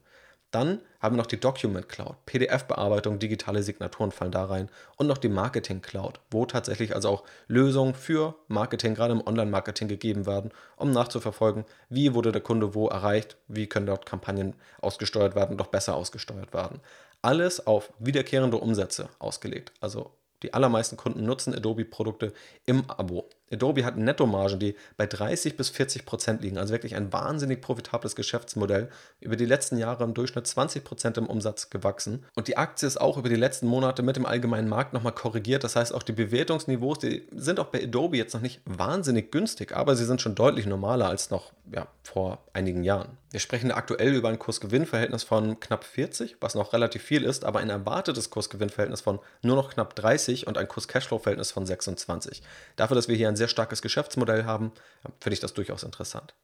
Dann haben wir noch die Document Cloud, PDF-Bearbeitung, digitale Signaturen fallen da rein und noch die Marketing Cloud, wo tatsächlich also auch Lösungen für Marketing, gerade im Online-Marketing gegeben werden, um nachzuverfolgen, wie wurde der Kunde wo erreicht, wie können dort Kampagnen ausgesteuert werden, doch besser ausgesteuert werden. Alles auf wiederkehrende Umsätze ausgelegt, also die allermeisten Kunden nutzen Adobe-Produkte im Abo. Adobe hat Nettomargen, die bei 30 bis 40 Prozent liegen, also wirklich ein wahnsinnig profitables Geschäftsmodell. Über die letzten Jahre im Durchschnitt 20 Prozent im Umsatz gewachsen. Und die Aktie ist auch über die letzten Monate mit dem allgemeinen Markt nochmal korrigiert. Das heißt, auch die Bewertungsniveaus, die sind auch bei Adobe jetzt noch nicht wahnsinnig günstig, aber sie sind schon deutlich normaler als noch ja, vor einigen Jahren. Wir sprechen aktuell über ein Kursgewinnverhältnis von knapp 40, was noch relativ viel ist, aber ein erwartetes Kursgewinnverhältnis von nur noch knapp 30 und ein Kurs-Cashflow-Verhältnis von 26. Dafür, dass wir hier ein sehr starkes Geschäftsmodell haben, finde ich das durchaus interessant.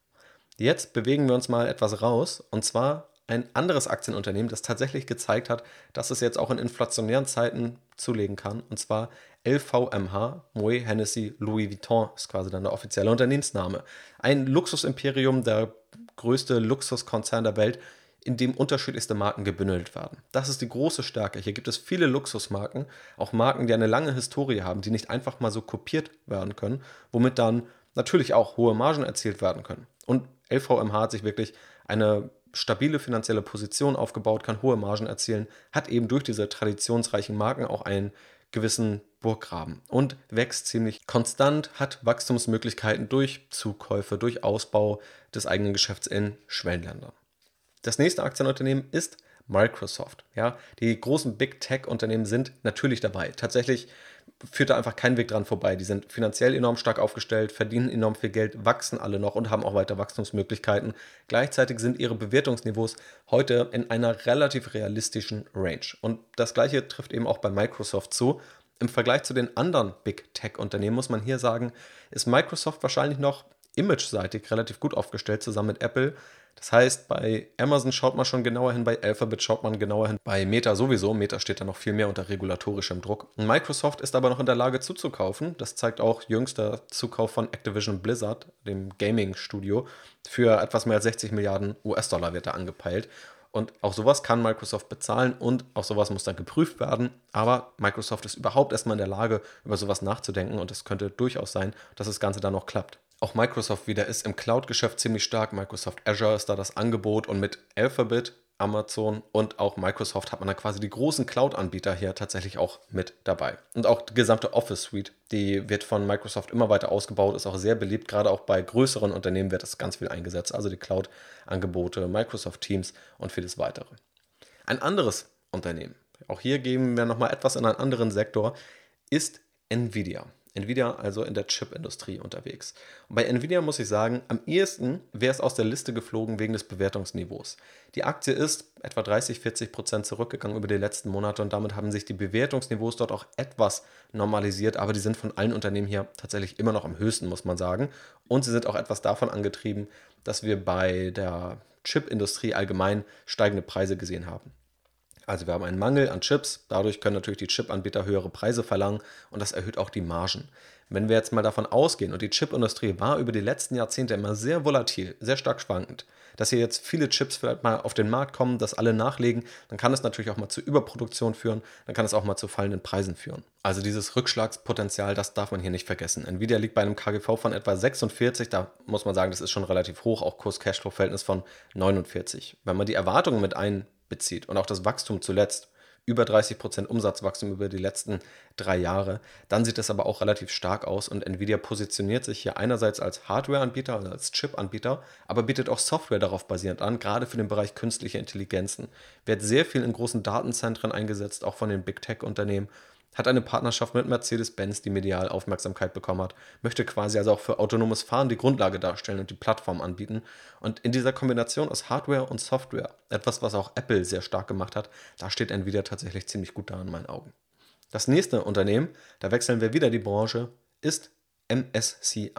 Jetzt bewegen wir uns mal etwas raus und zwar ein anderes Aktienunternehmen, das tatsächlich gezeigt hat, dass es jetzt auch in inflationären Zeiten zulegen kann. Und zwar LVMH, Moet Hennessy Louis Vuitton ist quasi dann der offizielle Unternehmensname. Ein Luxusimperium der größte Luxuskonzern der Welt, in dem unterschiedlichste Marken gebündelt werden. Das ist die große Stärke. Hier gibt es viele Luxusmarken, auch Marken, die eine lange Historie haben, die nicht einfach mal so kopiert werden können, womit dann natürlich auch hohe Margen erzielt werden können. Und LVMH hat sich wirklich eine stabile finanzielle Position aufgebaut, kann hohe Margen erzielen, hat eben durch diese traditionsreichen Marken auch einen gewissen Burggraben und wächst ziemlich konstant, hat Wachstumsmöglichkeiten durch Zukäufe, durch Ausbau des eigenen Geschäfts in Schwellenländern. Das nächste Aktienunternehmen ist Microsoft. Ja, die großen Big Tech Unternehmen sind natürlich dabei. Tatsächlich führt da einfach kein Weg dran vorbei. Die sind finanziell enorm stark aufgestellt, verdienen enorm viel Geld, wachsen alle noch und haben auch weiter Wachstumsmöglichkeiten. Gleichzeitig sind ihre Bewertungsniveaus heute in einer relativ realistischen Range. Und das gleiche trifft eben auch bei Microsoft zu. Im Vergleich zu den anderen Big Tech-Unternehmen muss man hier sagen, ist Microsoft wahrscheinlich noch image-seitig relativ gut aufgestellt, zusammen mit Apple. Das heißt, bei Amazon schaut man schon genauer hin, bei Alphabet schaut man genauer hin, bei Meta sowieso. Meta steht da noch viel mehr unter regulatorischem Druck. Microsoft ist aber noch in der Lage zuzukaufen. Das zeigt auch jüngster Zukauf von Activision Blizzard, dem Gaming-Studio. Für etwas mehr als 60 Milliarden US-Dollar wird da angepeilt. Und auch sowas kann Microsoft bezahlen und auch sowas muss dann geprüft werden. Aber Microsoft ist überhaupt erstmal in der Lage, über sowas nachzudenken und es könnte durchaus sein, dass das Ganze dann noch klappt. Auch Microsoft wieder ist im Cloud-Geschäft ziemlich stark. Microsoft Azure ist da das Angebot und mit Alphabet, Amazon und auch Microsoft hat man da quasi die großen Cloud-Anbieter hier tatsächlich auch mit dabei. Und auch die gesamte Office Suite, die wird von Microsoft immer weiter ausgebaut, ist auch sehr beliebt. Gerade auch bei größeren Unternehmen wird das ganz viel eingesetzt. Also die Cloud-Angebote, Microsoft Teams und vieles weitere. Ein anderes Unternehmen, auch hier geben wir nochmal etwas in einen anderen Sektor, ist Nvidia. Nvidia also in der Chip-Industrie unterwegs. Und bei Nvidia muss ich sagen, am ehesten wäre es aus der Liste geflogen wegen des Bewertungsniveaus. Die Aktie ist etwa 30, 40 Prozent zurückgegangen über die letzten Monate und damit haben sich die Bewertungsniveaus dort auch etwas normalisiert, aber die sind von allen Unternehmen hier tatsächlich immer noch am höchsten, muss man sagen. Und sie sind auch etwas davon angetrieben, dass wir bei der Chip-Industrie allgemein steigende Preise gesehen haben. Also wir haben einen Mangel an Chips, dadurch können natürlich die Chip-Anbieter höhere Preise verlangen und das erhöht auch die Margen. Wenn wir jetzt mal davon ausgehen, und die Chipindustrie war über die letzten Jahrzehnte immer sehr volatil, sehr stark schwankend, dass hier jetzt viele Chips vielleicht mal auf den Markt kommen, dass alle nachlegen, dann kann es natürlich auch mal zu Überproduktion führen, dann kann es auch mal zu fallenden Preisen führen. Also dieses Rückschlagspotenzial, das darf man hier nicht vergessen. Nvidia liegt bei einem KGV von etwa 46, da muss man sagen, das ist schon relativ hoch, auch Kurs-Cashflow-Verhältnis von 49. Wenn man die Erwartungen mit einbezieht und auch das Wachstum zuletzt, über 30 Prozent Umsatzwachstum über die letzten drei Jahre. Dann sieht das aber auch relativ stark aus und Nvidia positioniert sich hier einerseits als Hardware-Anbieter, also als Chip-Anbieter, aber bietet auch Software darauf basierend an, gerade für den Bereich künstliche Intelligenzen. Wird sehr viel in großen Datenzentren eingesetzt, auch von den Big Tech-Unternehmen hat eine Partnerschaft mit Mercedes-Benz, die medial Aufmerksamkeit bekommen hat, möchte quasi also auch für autonomes Fahren die Grundlage darstellen und die Plattform anbieten. Und in dieser Kombination aus Hardware und Software, etwas, was auch Apple sehr stark gemacht hat, da steht Nvidia tatsächlich ziemlich gut da in meinen Augen. Das nächste Unternehmen, da wechseln wir wieder die Branche, ist MSCI.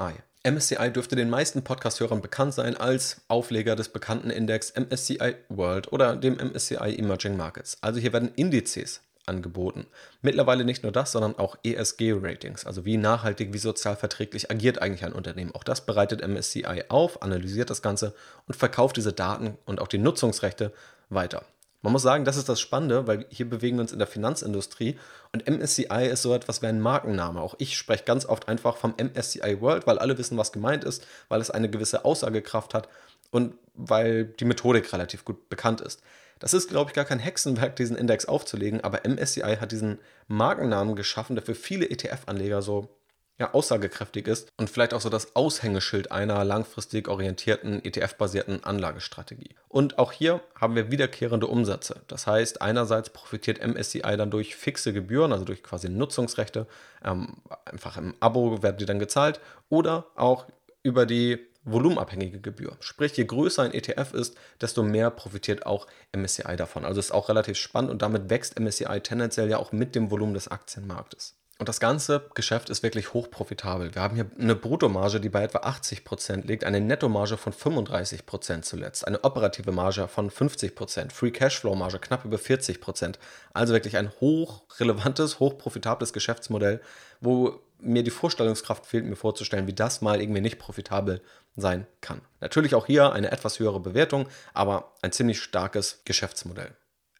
MSCI dürfte den meisten Podcast-Hörern bekannt sein als Aufleger des bekannten Index MSCI World oder dem MSCI Emerging Markets. Also hier werden Indizes angeboten. Mittlerweile nicht nur das, sondern auch ESG-Ratings, also wie nachhaltig, wie sozial verträglich agiert eigentlich ein Unternehmen. Auch das bereitet MSCI auf, analysiert das Ganze und verkauft diese Daten und auch die Nutzungsrechte weiter. Man muss sagen, das ist das Spannende, weil hier bewegen wir uns in der Finanzindustrie und MSCI ist so etwas wie ein Markenname. Auch ich spreche ganz oft einfach vom MSCI World, weil alle wissen, was gemeint ist, weil es eine gewisse Aussagekraft hat und weil die Methodik relativ gut bekannt ist. Das ist, glaube ich, gar kein Hexenwerk, diesen Index aufzulegen, aber MSCI hat diesen Markennamen geschaffen, der für viele ETF-Anleger so ja, aussagekräftig ist und vielleicht auch so das Aushängeschild einer langfristig orientierten ETF-basierten Anlagestrategie. Und auch hier haben wir wiederkehrende Umsätze. Das heißt, einerseits profitiert MSCI dann durch fixe Gebühren, also durch quasi Nutzungsrechte, ähm, einfach im Abo werden die dann gezahlt, oder auch über die volumenabhängige Gebühr. Sprich, je größer ein ETF ist, desto mehr profitiert auch MSCI davon. Also ist auch relativ spannend und damit wächst MSCI tendenziell ja auch mit dem Volumen des Aktienmarktes. Und das ganze Geschäft ist wirklich hochprofitabel. Wir haben hier eine Bruttomarge, die bei etwa 80% liegt, eine Nettomarge von 35% zuletzt, eine operative Marge von 50%, Free Cashflow Marge knapp über 40%. Also wirklich ein hochrelevantes, hochprofitables Geschäftsmodell, wo mir die Vorstellungskraft fehlt, mir vorzustellen, wie das mal irgendwie nicht profitabel sein kann. Natürlich auch hier eine etwas höhere Bewertung, aber ein ziemlich starkes Geschäftsmodell.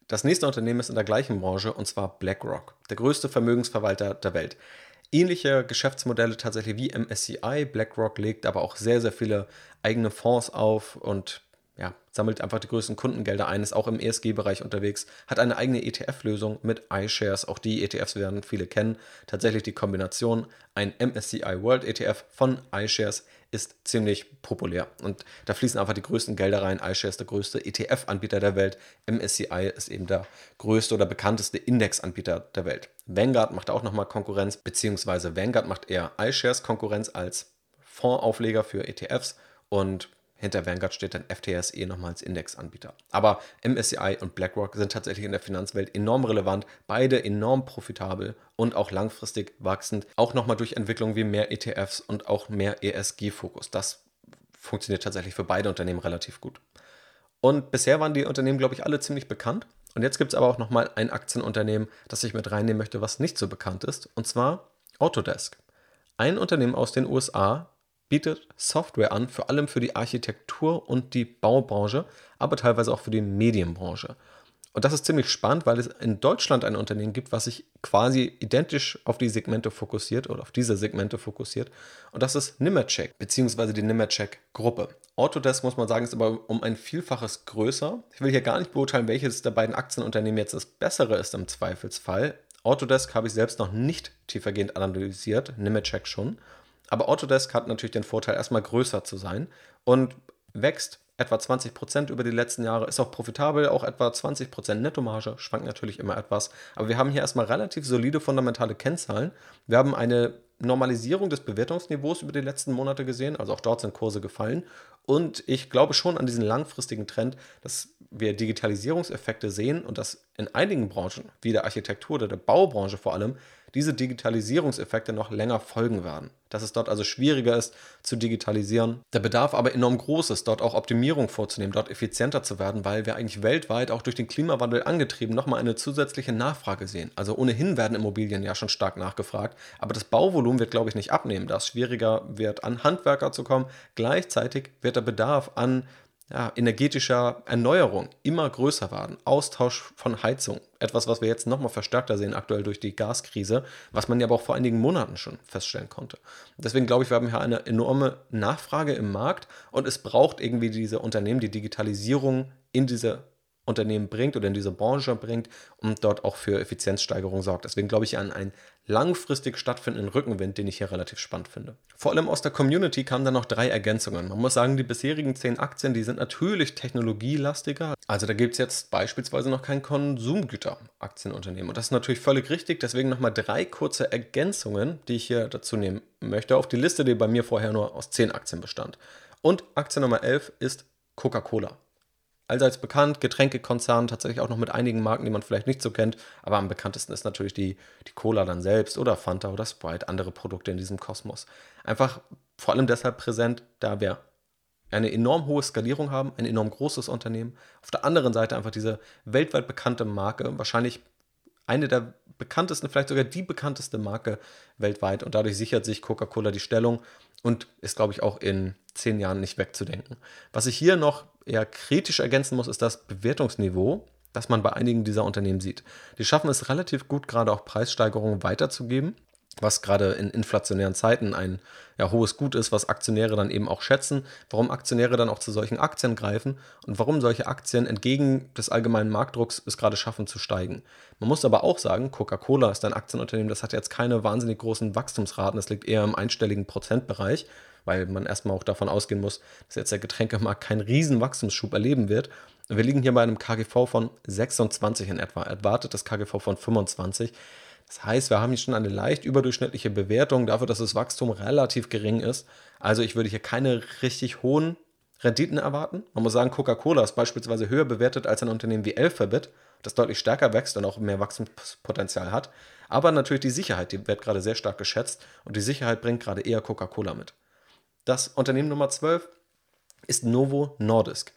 Das nächste Unternehmen ist in der gleichen Branche und zwar BlackRock, der größte Vermögensverwalter der Welt. Ähnliche Geschäftsmodelle tatsächlich wie MSCI. BlackRock legt aber auch sehr, sehr viele eigene Fonds auf und ja, sammelt einfach die größten Kundengelder ein, ist auch im ESG-Bereich unterwegs, hat eine eigene ETF-Lösung mit iShares. Auch die ETFs werden viele kennen. Tatsächlich die Kombination ein MSCI World ETF von iShares ist ziemlich populär. Und da fließen einfach die größten Gelder rein. iShares ist der größte ETF-Anbieter der Welt. MSCI ist eben der größte oder bekannteste Index-Anbieter der Welt. Vanguard macht auch nochmal Konkurrenz, beziehungsweise Vanguard macht eher iShares Konkurrenz als Fondsaufleger für ETFs und hinter Vanguard steht dann FTSE nochmal als Indexanbieter. Aber MSCI und BlackRock sind tatsächlich in der Finanzwelt enorm relevant, beide enorm profitabel und auch langfristig wachsend, auch nochmal durch Entwicklungen wie mehr ETFs und auch mehr ESG-Fokus. Das funktioniert tatsächlich für beide Unternehmen relativ gut. Und bisher waren die Unternehmen, glaube ich, alle ziemlich bekannt. Und jetzt gibt es aber auch nochmal ein Aktienunternehmen, das ich mit reinnehmen möchte, was nicht so bekannt ist, und zwar Autodesk. Ein Unternehmen aus den USA, bietet Software an, vor allem für die Architektur und die Baubranche, aber teilweise auch für die Medienbranche. Und das ist ziemlich spannend, weil es in Deutschland ein Unternehmen gibt, was sich quasi identisch auf die Segmente fokussiert oder auf diese Segmente fokussiert. Und das ist Nimercheck, beziehungsweise die Nimercheck-Gruppe. Autodesk, muss man sagen, ist aber um ein Vielfaches größer. Ich will hier gar nicht beurteilen, welches der beiden Aktienunternehmen jetzt das bessere ist im Zweifelsfall. Autodesk habe ich selbst noch nicht tiefergehend analysiert, Nimercheck schon. Aber Autodesk hat natürlich den Vorteil, erstmal größer zu sein und wächst etwa 20% über die letzten Jahre, ist auch profitabel, auch etwa 20% Nettomarge, schwankt natürlich immer etwas. Aber wir haben hier erstmal relativ solide fundamentale Kennzahlen. Wir haben eine Normalisierung des Bewertungsniveaus über die letzten Monate gesehen, also auch dort sind Kurse gefallen. Und ich glaube schon an diesen langfristigen Trend, dass wir Digitalisierungseffekte sehen und dass in einigen Branchen, wie der Architektur oder der Baubranche vor allem, diese Digitalisierungseffekte noch länger folgen werden. Dass es dort also schwieriger ist zu digitalisieren. Der Bedarf aber enorm groß ist, dort auch Optimierung vorzunehmen, dort effizienter zu werden, weil wir eigentlich weltweit auch durch den Klimawandel angetrieben nochmal eine zusätzliche Nachfrage sehen. Also ohnehin werden Immobilien ja schon stark nachgefragt, aber das Bauvolumen wird, glaube ich, nicht abnehmen, da es schwieriger wird, an Handwerker zu kommen. Gleichzeitig wird der Bedarf an ja, energetischer Erneuerung immer größer werden. Austausch von Heizung. Etwas, was wir jetzt nochmal verstärkter sehen, aktuell durch die Gaskrise, was man ja aber auch vor einigen Monaten schon feststellen konnte. Deswegen glaube ich, wir haben hier eine enorme Nachfrage im Markt und es braucht irgendwie diese Unternehmen, die Digitalisierung in diese Unternehmen bringt oder in diese Branche bringt und dort auch für Effizienzsteigerung sorgt. Deswegen glaube ich an einen langfristig stattfindenden Rückenwind, den ich hier relativ spannend finde. Vor allem aus der Community kamen dann noch drei Ergänzungen. Man muss sagen, die bisherigen zehn Aktien, die sind natürlich technologielastiger. Also da gibt es jetzt beispielsweise noch kein Konsumgüter-Aktienunternehmen. Und das ist natürlich völlig richtig. Deswegen nochmal drei kurze Ergänzungen, die ich hier dazu nehmen möchte, auf die Liste, die bei mir vorher nur aus zehn Aktien bestand. Und Aktie Nummer 11 ist Coca-Cola allseits bekannt, Getränkekonzern, tatsächlich auch noch mit einigen Marken, die man vielleicht nicht so kennt, aber am bekanntesten ist natürlich die, die Cola dann selbst oder Fanta oder Sprite, andere Produkte in diesem Kosmos. Einfach vor allem deshalb präsent, da wir eine enorm hohe Skalierung haben, ein enorm großes Unternehmen. Auf der anderen Seite einfach diese weltweit bekannte Marke, wahrscheinlich eine der bekanntesten, vielleicht sogar die bekannteste Marke weltweit und dadurch sichert sich Coca-Cola die Stellung und ist, glaube ich, auch in zehn Jahren nicht wegzudenken. Was ich hier noch eher kritisch ergänzen muss, ist das Bewertungsniveau, das man bei einigen dieser Unternehmen sieht. Die schaffen es relativ gut, gerade auch Preissteigerungen weiterzugeben, was gerade in inflationären Zeiten ein ja, hohes Gut ist, was Aktionäre dann eben auch schätzen, warum Aktionäre dann auch zu solchen Aktien greifen und warum solche Aktien entgegen des allgemeinen Marktdrucks es gerade schaffen zu steigen. Man muss aber auch sagen, Coca-Cola ist ein Aktienunternehmen, das hat jetzt keine wahnsinnig großen Wachstumsraten, es liegt eher im einstelligen Prozentbereich weil man erstmal auch davon ausgehen muss, dass jetzt der Getränkemarkt keinen riesen Wachstumsschub erleben wird. Wir liegen hier bei einem KGV von 26 in etwa, erwartetes KGV von 25. Das heißt, wir haben hier schon eine leicht überdurchschnittliche Bewertung dafür, dass das Wachstum relativ gering ist. Also ich würde hier keine richtig hohen Renditen erwarten. Man muss sagen, Coca-Cola ist beispielsweise höher bewertet als ein Unternehmen wie Alphabet, das deutlich stärker wächst und auch mehr Wachstumspotenzial hat. Aber natürlich die Sicherheit, die wird gerade sehr stark geschätzt und die Sicherheit bringt gerade eher Coca-Cola mit. Das Unternehmen Nummer 12 ist Novo Nordisk.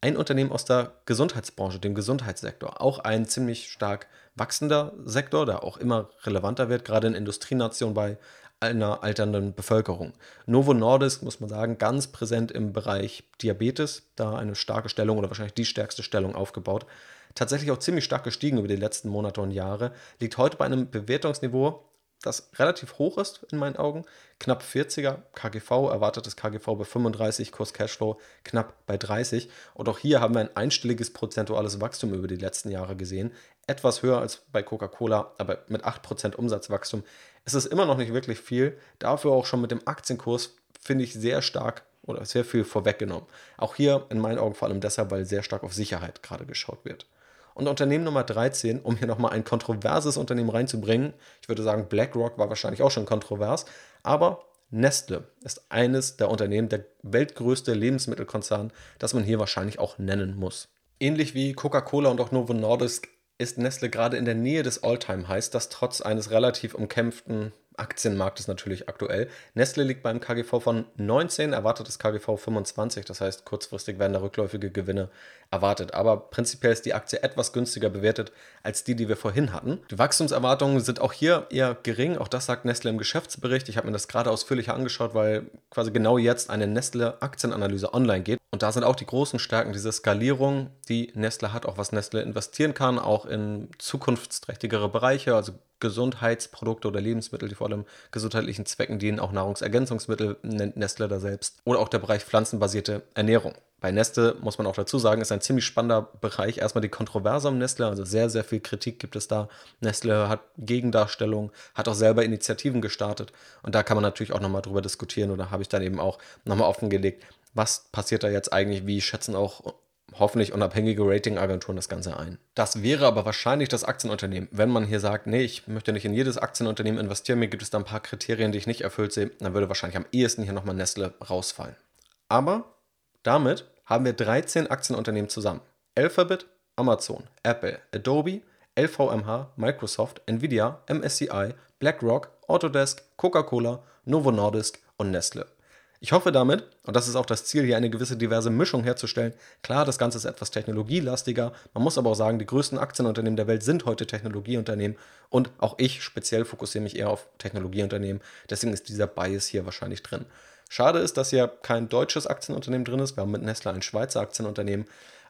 Ein Unternehmen aus der Gesundheitsbranche, dem Gesundheitssektor. Auch ein ziemlich stark wachsender Sektor, der auch immer relevanter wird, gerade in Industrienationen bei einer alternden Bevölkerung. Novo Nordisk, muss man sagen, ganz präsent im Bereich Diabetes, da eine starke Stellung oder wahrscheinlich die stärkste Stellung aufgebaut. Tatsächlich auch ziemlich stark gestiegen über die letzten Monate und Jahre. Liegt heute bei einem Bewertungsniveau das relativ hoch ist in meinen Augen. Knapp 40er KGV, erwartetes KGV bei 35, Kurs Cashflow knapp bei 30. Und auch hier haben wir ein einstelliges prozentuales Wachstum über die letzten Jahre gesehen. Etwas höher als bei Coca-Cola, aber mit 8% Umsatzwachstum. Es ist immer noch nicht wirklich viel. Dafür auch schon mit dem Aktienkurs finde ich sehr stark oder sehr viel vorweggenommen. Auch hier in meinen Augen vor allem deshalb, weil sehr stark auf Sicherheit gerade geschaut wird. Und Unternehmen Nummer 13, um hier nochmal ein kontroverses Unternehmen reinzubringen, ich würde sagen, BlackRock war wahrscheinlich auch schon kontrovers, aber Nestle ist eines der Unternehmen, der weltgrößte Lebensmittelkonzern, das man hier wahrscheinlich auch nennen muss. Ähnlich wie Coca-Cola und auch Novo Nordisk ist Nestle gerade in der Nähe des All-Time-Highs, das trotz eines relativ umkämpften Aktienmarkt ist natürlich aktuell. Nestle liegt beim KGV von 19, erwartetes KGV 25, das heißt kurzfristig werden da rückläufige Gewinne erwartet. Aber prinzipiell ist die Aktie etwas günstiger bewertet als die, die wir vorhin hatten. Die Wachstumserwartungen sind auch hier eher gering, auch das sagt Nestle im Geschäftsbericht. Ich habe mir das gerade ausführlicher angeschaut, weil quasi genau jetzt eine Nestle Aktienanalyse online geht. Und da sind auch die großen Stärken, diese Skalierung, die Nestle hat, auch was Nestle investieren kann, auch in zukunftsträchtigere Bereiche, also Gesundheitsprodukte oder Lebensmittel, die vor allem gesundheitlichen Zwecken dienen, auch Nahrungsergänzungsmittel nennt Nestle da selbst. Oder auch der Bereich pflanzenbasierte Ernährung. Bei Nestle muss man auch dazu sagen, ist ein ziemlich spannender Bereich. Erstmal die Kontroverse um Nestle, also sehr, sehr viel Kritik gibt es da. Nestle hat Gegendarstellung, hat auch selber Initiativen gestartet und da kann man natürlich auch nochmal drüber diskutieren oder habe ich dann eben auch nochmal offengelegt, was passiert da jetzt eigentlich, wie schätzen auch hoffentlich unabhängige Ratingagenturen das Ganze ein. Das wäre aber wahrscheinlich das Aktienunternehmen. Wenn man hier sagt, nee, ich möchte nicht in jedes Aktienunternehmen investieren, mir gibt es da ein paar Kriterien, die ich nicht erfüllt sehe, dann würde wahrscheinlich am ehesten hier nochmal Nestle rausfallen. Aber damit haben wir 13 Aktienunternehmen zusammen. Alphabet, Amazon, Apple, Adobe, LVMH, Microsoft, Nvidia, MSCI, BlackRock, Autodesk, Coca-Cola, Novo Nordisk und Nestle. Ich hoffe damit, und das ist auch das Ziel, hier eine gewisse diverse Mischung herzustellen. Klar, das Ganze ist etwas technologielastiger. Man muss aber auch sagen, die größten Aktienunternehmen der Welt sind heute Technologieunternehmen. Und auch ich speziell fokussiere mich eher auf Technologieunternehmen. Deswegen ist dieser Bias hier wahrscheinlich drin. Schade ist, dass hier kein deutsches Aktienunternehmen drin ist. Wir haben mit Nestle ein Schweizer Aktienunternehmen.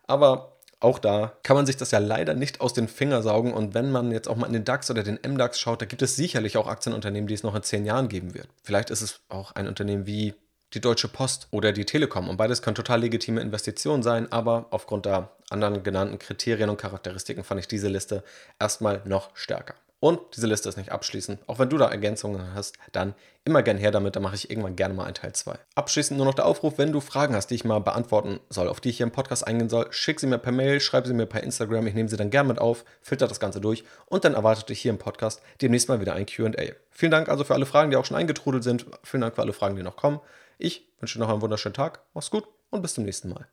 Aber auch da kann man sich das ja leider nicht aus den Fingern saugen. Und wenn man jetzt auch mal in den DAX oder den MDAX schaut, da gibt es sicherlich auch Aktienunternehmen, die es noch in zehn Jahren geben wird. Vielleicht ist es auch ein Unternehmen wie die Deutsche Post oder die Telekom. Und beides können total legitime Investitionen sein, aber aufgrund der anderen genannten Kriterien und Charakteristiken fand ich diese Liste erstmal noch stärker. Und diese Liste ist nicht abschließend. Auch wenn du da Ergänzungen hast, dann immer gern her damit. Da mache ich irgendwann gerne mal einen Teil 2. Abschließend nur noch der Aufruf, wenn du Fragen hast, die ich mal beantworten soll, auf die ich hier im Podcast eingehen soll, schick sie mir per Mail, schreib sie mir per Instagram. Ich nehme sie dann gerne mit auf, filter das Ganze durch und dann erwartet dich hier im Podcast demnächst mal wieder ein QA. Vielen Dank also für alle Fragen, die auch schon eingetrudelt sind. Vielen Dank für alle Fragen, die noch kommen. Ich wünsche noch einen wunderschönen Tag. Mach's gut und bis zum nächsten Mal.